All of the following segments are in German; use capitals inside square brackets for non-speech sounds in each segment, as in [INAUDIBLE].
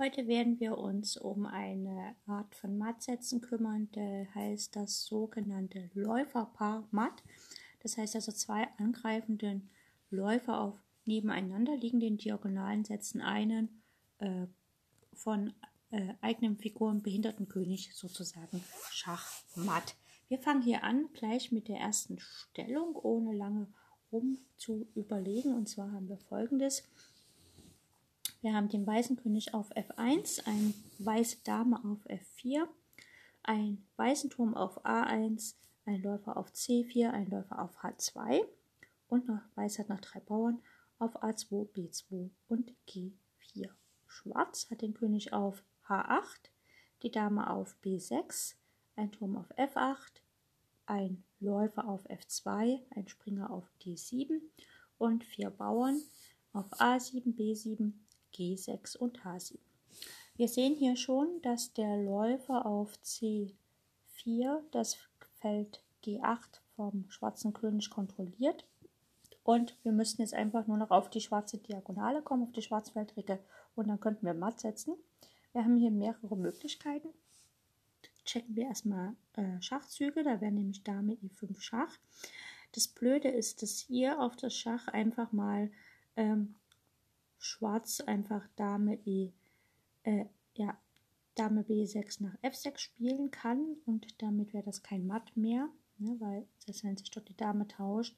Heute werden wir uns um eine Art von Mattsätzen kümmern, der heißt das sogenannte Läuferpaar Matt. Das heißt also zwei angreifende Läufer auf nebeneinander liegen den Diagonalen setzen einen äh, von äh, eigenem Figuren behinderten König sozusagen Schachmatt. Wir fangen hier an gleich mit der ersten Stellung, ohne lange rum zu überlegen. Und zwar haben wir folgendes. Wir haben den weißen König auf F1, ein weiße Dame auf F4, ein weißen Turm auf A1, ein Läufer auf C4, ein Läufer auf H2 und noch Weiß hat noch drei Bauern auf A2, B2 und G4. Schwarz hat den König auf H8, die Dame auf B6, ein Turm auf F8, ein Läufer auf F2, ein Springer auf D7 und vier Bauern auf A7, B7, G6 und H7. Wir sehen hier schon, dass der Läufer auf C4 das Feld G8 vom schwarzen König kontrolliert. Und wir müssen jetzt einfach nur noch auf die schwarze Diagonale kommen, auf die Schwarzfeldricke und dann könnten wir matt setzen. Wir haben hier mehrere Möglichkeiten. Checken wir erstmal äh, Schachzüge, da wäre nämlich Dame E5 Schach. Das Blöde ist, dass hier auf das Schach einfach mal ähm, Schwarz einfach Dame E, äh, ja, Dame B6 nach F6 spielen kann und damit wäre das kein Matt mehr, ne, weil das wenn sich dort die Dame tauscht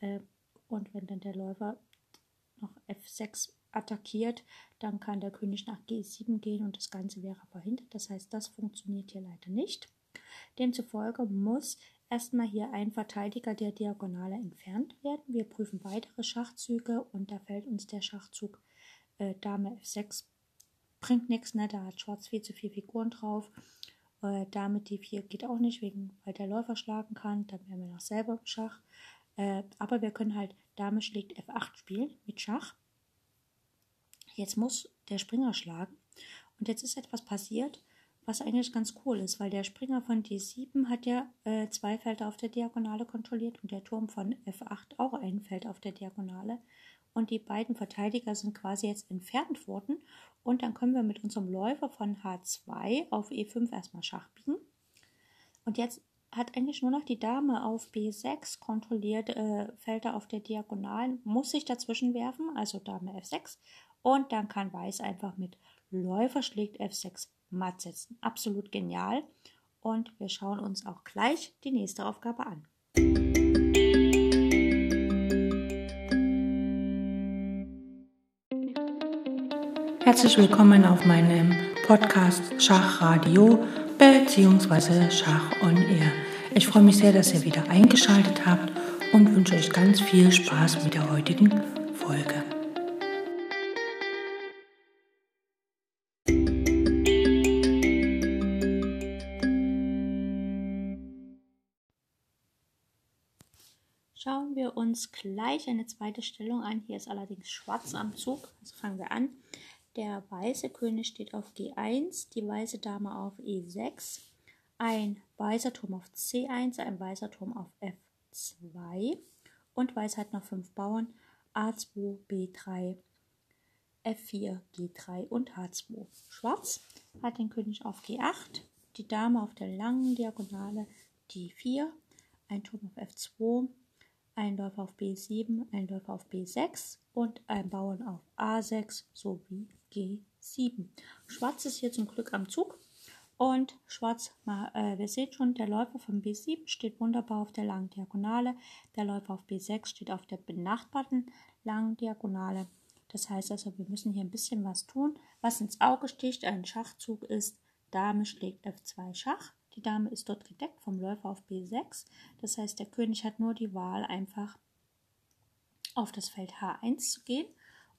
äh, und wenn dann der Läufer noch F6 attackiert, dann kann der König nach G7 gehen und das Ganze wäre verhindert. Das heißt, das funktioniert hier leider nicht. Demzufolge muss erstmal hier ein Verteidiger der Diagonale entfernt werden. Wir prüfen weitere Schachzüge und da fällt uns der Schachzug äh, Dame F6. Bringt nichts, ne? da hat Schwarz viel zu viele Figuren drauf. Äh, Dame D4 geht auch nicht, wegen, weil der Läufer schlagen kann. Dann wären wir noch selber im Schach. Äh, aber wir können halt Dame schlägt F8 spielen mit Schach. Jetzt muss der Springer schlagen. Und jetzt ist etwas passiert, was eigentlich ganz cool ist, weil der Springer von D7 hat ja äh, zwei Felder auf der Diagonale kontrolliert und der Turm von F8 auch ein Feld auf der Diagonale. Und die beiden Verteidiger sind quasi jetzt entfernt worden. Und dann können wir mit unserem Läufer von H2 auf E5 erstmal Schach biegen. Und jetzt hat eigentlich nur noch die Dame auf B6 kontrolliert äh, Felder auf der Diagonalen, muss sich dazwischen werfen, also Dame F6. Und dann kann Weiß einfach mit Läufer schlägt F6 matt setzen. Absolut genial. Und wir schauen uns auch gleich die nächste Aufgabe an. Herzlich willkommen auf meinem Podcast Schachradio bzw. Schach on Air. Ich freue mich sehr, dass ihr wieder eingeschaltet habt und wünsche euch ganz viel Spaß mit der heutigen Folge. Uns gleich eine zweite Stellung an. Hier ist allerdings Schwarz am Zug. Also fangen wir an. Der weiße König steht auf G1, die weiße Dame auf E6, ein weißer Turm auf C1, ein weißer Turm auf F2 und Weiß hat noch fünf Bauern A2, B3, F4, G3 und H2. Schwarz hat den König auf G8, die Dame auf der langen Diagonale D4, ein Turm auf F2, ein Läufer auf B7, ein Läufer auf B6 und ein Bauern auf A6 sowie G7. Schwarz ist hier zum Glück am Zug und Schwarz, äh, wir sehen schon, der Läufer von B7 steht wunderbar auf der langen Diagonale, der Läufer auf B6 steht auf der benachbarten langen Diagonale. Das heißt also, wir müssen hier ein bisschen was tun. Was ins Auge sticht, ein Schachzug ist, Dame schlägt F2 Schach. Die Dame ist dort gedeckt vom Läufer auf B6. Das heißt, der König hat nur die Wahl, einfach auf das Feld H1 zu gehen.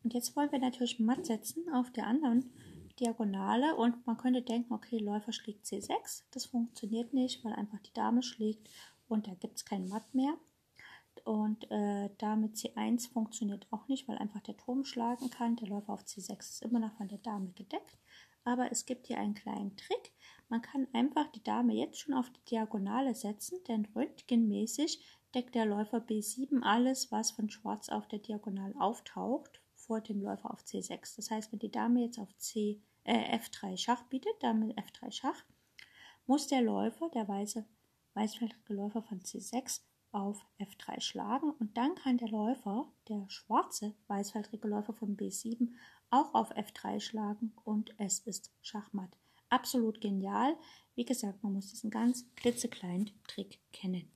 Und jetzt wollen wir natürlich matt setzen auf der anderen Diagonale und man könnte denken, okay, Läufer schlägt C6. Das funktioniert nicht, weil einfach die Dame schlägt und da gibt es kein Matt mehr. Und äh, Dame C1 funktioniert auch nicht, weil einfach der Turm schlagen kann. Der Läufer auf C6 ist immer noch von der Dame gedeckt. Aber es gibt hier einen kleinen Trick. Man kann einfach die Dame jetzt schon auf die Diagonale setzen, denn röntgenmäßig deckt der Läufer B7 alles, was von Schwarz auf der Diagonale auftaucht, vor dem Läufer auf C6. Das heißt, wenn die Dame jetzt auf C äh, F3 Schach bietet, Dame F3 Schach, muss der Läufer, der weiße, weißfeldrige Läufer von C6 auf F3 schlagen und dann kann der Läufer, der schwarze weißfeldrige Läufer von B7 auch auf F3 schlagen und es ist Schachmatt. Absolut genial. Wie gesagt, man muss diesen ganz klitzekleinen Trick kennen.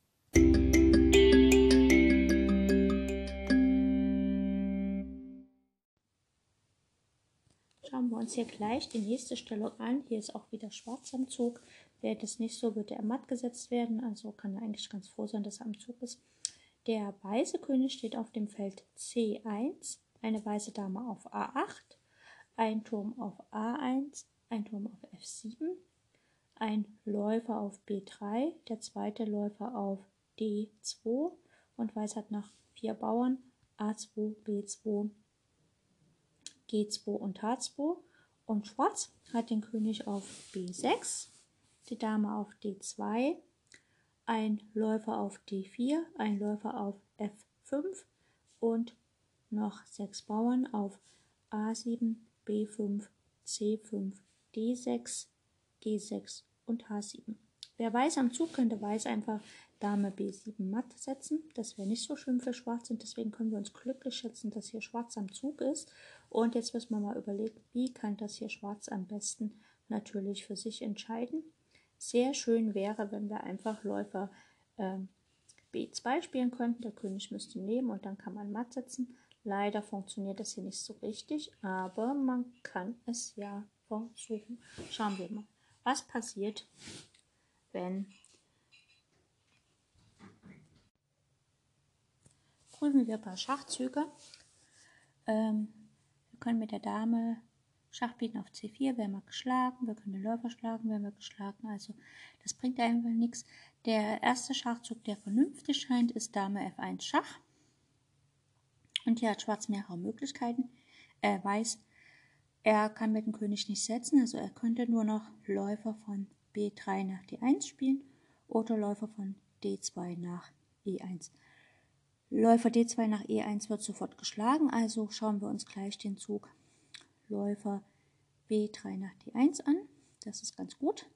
Schauen wir uns hier gleich die nächste Stellung an. Hier ist auch wieder Schwarz am Zug. Wäre das nicht so, würde er matt gesetzt werden. Also kann er eigentlich ganz froh sein, dass er am Zug ist. Der weiße König steht auf dem Feld C1, eine weiße Dame auf A8, ein Turm auf A1, ein Turm auf F7, ein Läufer auf B3, der zweite Läufer auf D2 und Weiß hat nach vier Bauern A2, B2, G2 und H2 und Schwarz hat den König auf B6, die Dame auf D2, ein Läufer auf D4, ein Läufer auf F5 und noch sechs Bauern auf A7, B5, C5, D6, G6 und H7. Wer weiß am Zug könnte Weiß einfach Dame B7 matt setzen. Das wäre nicht so schön für Schwarz und deswegen können wir uns glücklich schätzen, dass hier Schwarz am Zug ist. Und jetzt müssen wir mal überlegen, wie kann das hier Schwarz am besten natürlich für sich entscheiden. Sehr schön wäre, wenn wir einfach Läufer äh, B2 spielen könnten. Der König müsste nehmen und dann kann man matt setzen. Leider funktioniert das hier nicht so richtig, aber man kann es ja versuchen. Schauen wir mal, was passiert, wenn prüfen wir ein paar Schachzüge. Ähm, wir können mit der Dame Schach bieten auf C4, werden wir geschlagen, wir können den Läufer schlagen, werden wir geschlagen. Also das bringt einfach nichts. Der erste Schachzug, der vernünftig scheint, ist Dame F1 Schach. Und hier hat Schwarz mehrere Möglichkeiten. Er weiß, er kann mit dem König nicht setzen, also er könnte nur noch Läufer von B3 nach D1 spielen oder Läufer von D2 nach E1. Läufer D2 nach E1 wird sofort geschlagen, also schauen wir uns gleich den Zug Läufer B3 nach D1 an. Das ist ganz gut.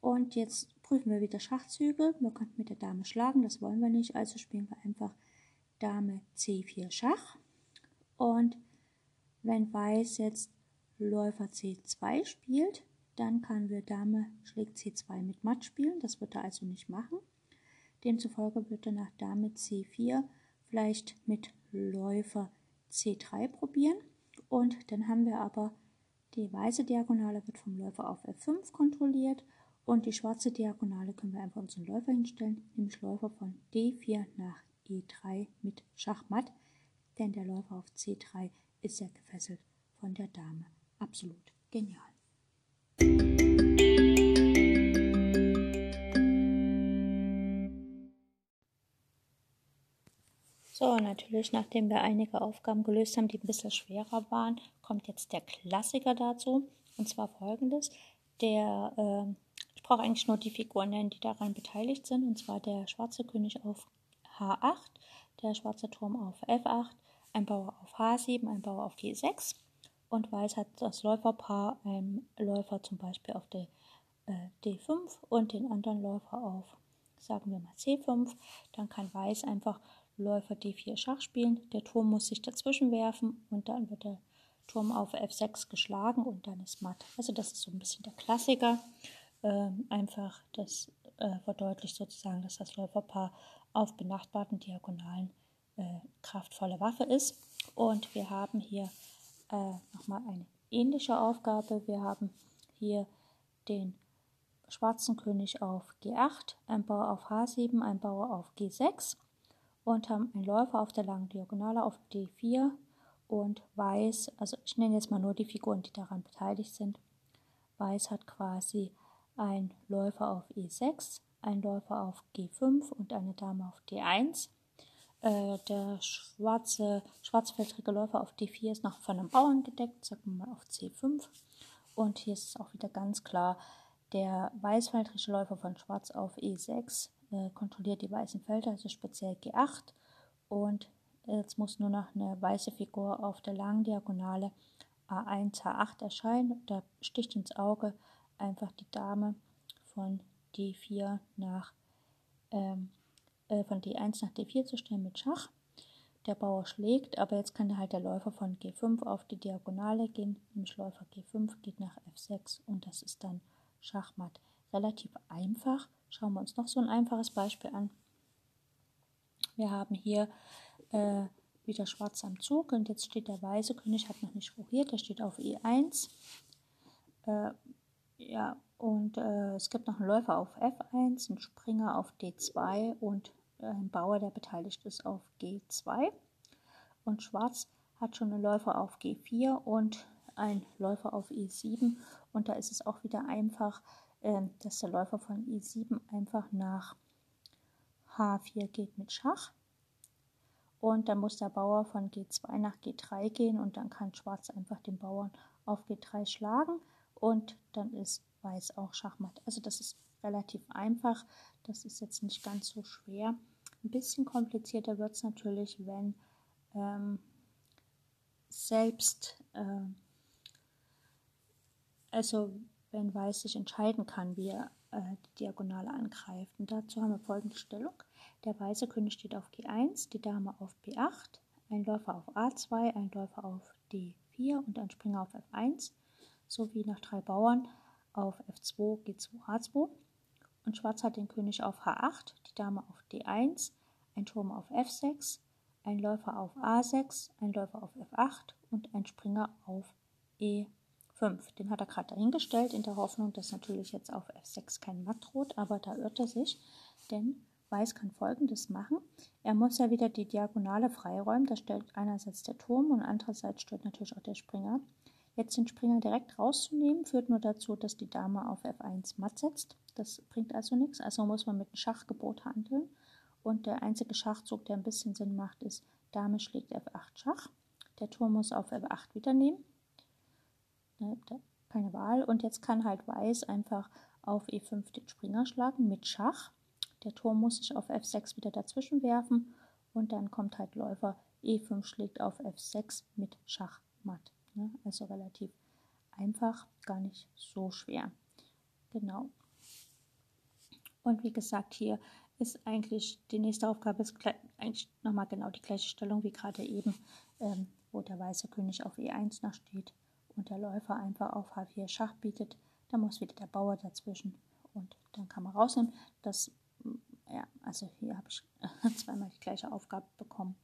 Und jetzt prüfen wir wieder Schachzüge. Wir könnten mit der Dame schlagen, das wollen wir nicht, also spielen wir einfach Dame C4 Schach. Und wenn Weiß jetzt Läufer C2 spielt, dann kann wir Dame schlägt C2 mit Matt spielen. Das wird er also nicht machen. Demzufolge wird er nach Dame C4 vielleicht mit Läufer C3 probieren. Und dann haben wir aber die weiße Diagonale wird vom Läufer auf F5 kontrolliert und die schwarze Diagonale können wir einfach unseren Läufer hinstellen, nämlich Läufer von D4 nach E3 mit Schachmatt, denn der Läufer auf C3 ist ja gefesselt von der Dame. Absolut genial. So, natürlich, nachdem wir einige Aufgaben gelöst haben, die ein bisschen schwerer waren, kommt jetzt der Klassiker dazu. Und zwar folgendes. Der, äh, ich brauche eigentlich nur die Figuren nennen, die daran beteiligt sind. Und zwar der schwarze König auf H8, der schwarze Turm auf F8, ein Bauer auf H7, ein Bauer auf G6 und Weiß hat das Läuferpaar, ein Läufer zum Beispiel auf der äh, D5 und den anderen Läufer auf, sagen wir mal C5, dann kann Weiß einfach Läufer D4 Schach spielen. Der Turm muss sich dazwischen werfen und dann wird der Turm auf F6 geschlagen und dann ist matt. Also das ist so ein bisschen der Klassiker. Ähm, einfach, das äh, verdeutlicht sozusagen, dass das Läuferpaar auf benachbarten Diagonalen äh, kraftvolle Waffe ist. Und wir haben hier äh, nochmal eine ähnliche Aufgabe. Wir haben hier den schwarzen König auf G8, ein Bauer auf H7, ein Bauer auf G6 und haben einen Läufer auf der langen Diagonale auf D4 und Weiß, also ich nenne jetzt mal nur die Figuren, die daran beteiligt sind. Weiß hat quasi einen Läufer auf E6, einen Läufer auf G5 und eine Dame auf D1. Äh, der schwarze, schwarzfeldrige Läufer auf D4 ist noch von einem Bauern gedeckt, sagen wir mal auf C5. Und hier ist es auch wieder ganz klar, der weißfeldrige Läufer von Schwarz auf E6 äh, kontrolliert die weißen Felder, also speziell G8. Und jetzt muss nur noch eine weiße Figur auf der langen Diagonale A1, H8 erscheinen. Da sticht ins Auge einfach die Dame von D4 nach ähm, äh, von D1 nach D4 zu stellen mit Schach. Der Bauer schlägt, aber jetzt kann halt der Läufer von G5 auf die Diagonale gehen. Nämlich Läufer G5 geht nach F6 und das ist dann Schachmatt. Relativ einfach. Schauen wir uns noch so ein einfaches Beispiel an. Wir haben hier äh, wieder Schwarz am Zug und jetzt steht der weiße König, hat noch nicht rochiert, der steht auf E1. Äh, ja, und äh, es gibt noch einen Läufer auf F1, einen Springer auf D2 und einen Bauer, der beteiligt ist auf G2. Und Schwarz hat schon einen Läufer auf G4 und einen Läufer auf E7. Und da ist es auch wieder einfach, äh, dass der Läufer von E7 einfach nach H4 geht mit Schach. Und dann muss der Bauer von G2 nach G3 gehen und dann kann Schwarz einfach den Bauern auf G3 schlagen und dann ist Weiß auch Schachmatt. Also das ist relativ einfach, das ist jetzt nicht ganz so schwer. Ein bisschen komplizierter wird es natürlich, wenn ähm, selbst, äh, also wenn Weiß sich entscheiden kann, wie er äh, die Diagonale angreift. Und dazu haben wir folgende Stellung. Der weiße König steht auf G1, die Dame auf B8, ein Läufer auf A2, ein Läufer auf D4 und ein Springer auf F1, sowie nach drei Bauern auf F2, G2, H2. Und Schwarz hat den König auf H8, die Dame auf D1, ein Turm auf F6, ein Läufer auf A6, ein Läufer auf F8 und ein Springer auf E5. Den hat er gerade dahingestellt, in der Hoffnung, dass natürlich jetzt auf F6 kein Matt droht, aber da irrt er sich, denn Weiß kann folgendes machen. Er muss ja wieder die Diagonale freiräumen. Da stellt einerseits der Turm und andererseits stellt natürlich auch der Springer. Jetzt den Springer direkt rauszunehmen, führt nur dazu, dass die Dame auf F1 matt setzt. Das bringt also nichts. Also muss man mit einem Schachgebot handeln. Und der einzige Schachzug, der ein bisschen Sinn macht, ist, Dame schlägt F8 Schach. Der Turm muss auf F8 wieder nehmen. Ne, keine Wahl. Und jetzt kann halt Weiß einfach auf E5 den Springer schlagen mit Schach. Der Turm muss sich auf F6 wieder dazwischen werfen und dann kommt halt Läufer E5 schlägt auf F6 mit Schachmatt. Ne? Also relativ einfach, gar nicht so schwer. Genau. Und wie gesagt, hier ist eigentlich die nächste Aufgabe ist eigentlich nochmal genau die gleiche Stellung wie gerade eben, ähm, wo der weiße König auf E1 noch steht und der Läufer einfach auf H4 Schach bietet. Da muss wieder der Bauer dazwischen und dann kann man rausnehmen. Das ja, also hier habe ich [LAUGHS] zweimal die gleiche Aufgabe bekommen.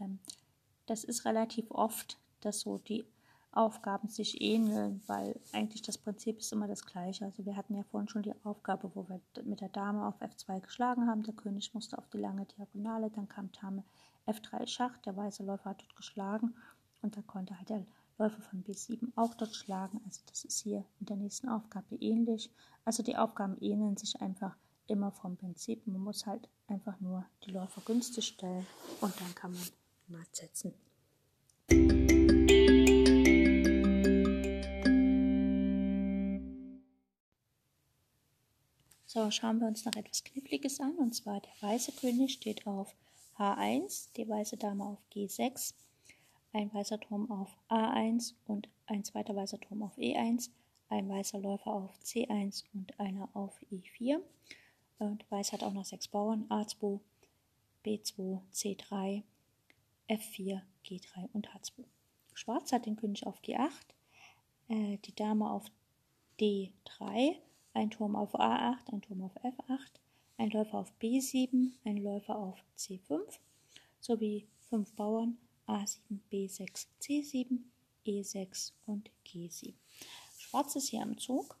Ähm, das ist relativ oft, dass so die Aufgaben sich ähneln, weil eigentlich das Prinzip ist immer das gleiche. Also wir hatten ja vorhin schon die Aufgabe, wo wir mit der Dame auf F2 geschlagen haben. Der König musste auf die lange Diagonale, dann kam Dame F3 Schach, der weiße Läufer hat dort geschlagen und da konnte halt der Läufer von B7 auch dort schlagen. Also das ist hier in der nächsten Aufgabe ähnlich. Also die Aufgaben ähneln sich einfach immer vom Prinzip. Man muss halt einfach nur die Läufer günstig stellen und dann kann man matt setzen. So, schauen wir uns noch etwas Kniffliges an. Und zwar der weiße König steht auf H1, die weiße Dame auf G6, ein weißer Turm auf A1 und ein zweiter weißer Turm auf E1, ein weißer Läufer auf C1 und einer auf E4. Und Weiß hat auch noch sechs Bauern, A2, B2, C3, F4, G3 und H2. Schwarz hat den König auf G8, äh, die Dame auf D3, ein Turm auf A8, ein Turm auf F8, ein Läufer auf B7, ein Läufer auf C5 sowie fünf Bauern A7, B6, C7, E6 und G7. Schwarz ist hier am Zug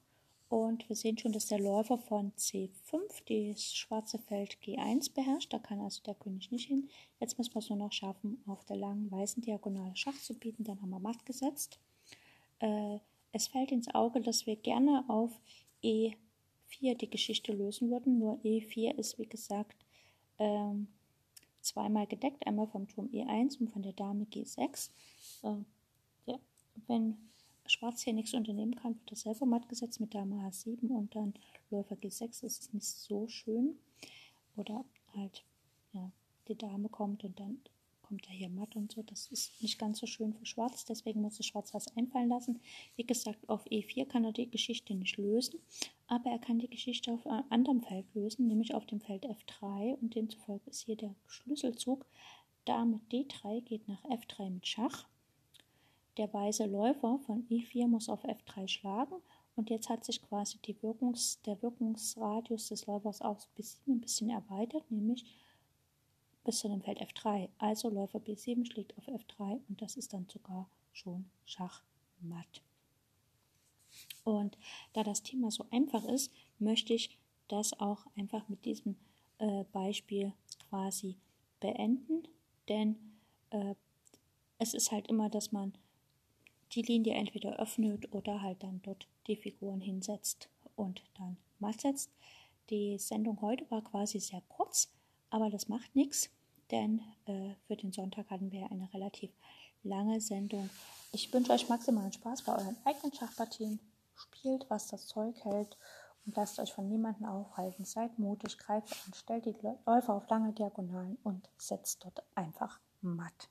und wir sehen schon, dass der Läufer von C5 das schwarze Feld G1 beherrscht. Da kann also der König nicht hin. Jetzt müssen wir es nur noch schaffen, auf der langen weißen Diagonale Schach zu bieten. Dann haben wir matt gesetzt. Äh, es fällt ins Auge, dass wir gerne auf E4 die Geschichte lösen würden. Nur E4 ist, wie gesagt, ähm, zweimal gedeckt. Einmal vom Turm E1 und von der Dame G6. Äh, ja, wenn Schwarz hier nichts unternehmen kann, wird das selber matt gesetzt mit Dame H7 und dann Läufer G6. Das ist nicht so schön. Oder halt, ja, die Dame kommt und dann kommt er hier matt und so. Das ist nicht ganz so schön für Schwarz, deswegen muss ich Schwarz was einfallen lassen. Wie gesagt, auf E4 kann er die Geschichte nicht lösen, aber er kann die Geschichte auf einem anderen Feld lösen, nämlich auf dem Feld F3 und demzufolge ist hier der Schlüsselzug. Dame D3 geht nach F3 mit Schach. Der weiße Läufer von E4 muss auf F3 schlagen und jetzt hat sich quasi Wirkungs-, der Wirkungsradius des Läufers auf B7 ein bisschen erweitert, nämlich bis zu dem Feld F3. Also Läufer B7 schlägt auf F3 und das ist dann sogar schon Schachmatt. Und da das Thema so einfach ist, möchte ich das auch einfach mit diesem äh, Beispiel quasi beenden, denn äh, es ist halt immer, dass man die Linie entweder öffnet oder halt dann dort die Figuren hinsetzt und dann matt setzt. Die Sendung heute war quasi sehr kurz, aber das macht nichts, denn äh, für den Sonntag hatten wir eine relativ lange Sendung. Ich wünsche euch maximalen Spaß bei euren eigenen Schachpartien. Spielt, was das Zeug hält und lasst euch von niemandem aufhalten. Seid mutig, greift an, stellt die Läufer auf lange Diagonalen und setzt dort einfach matt.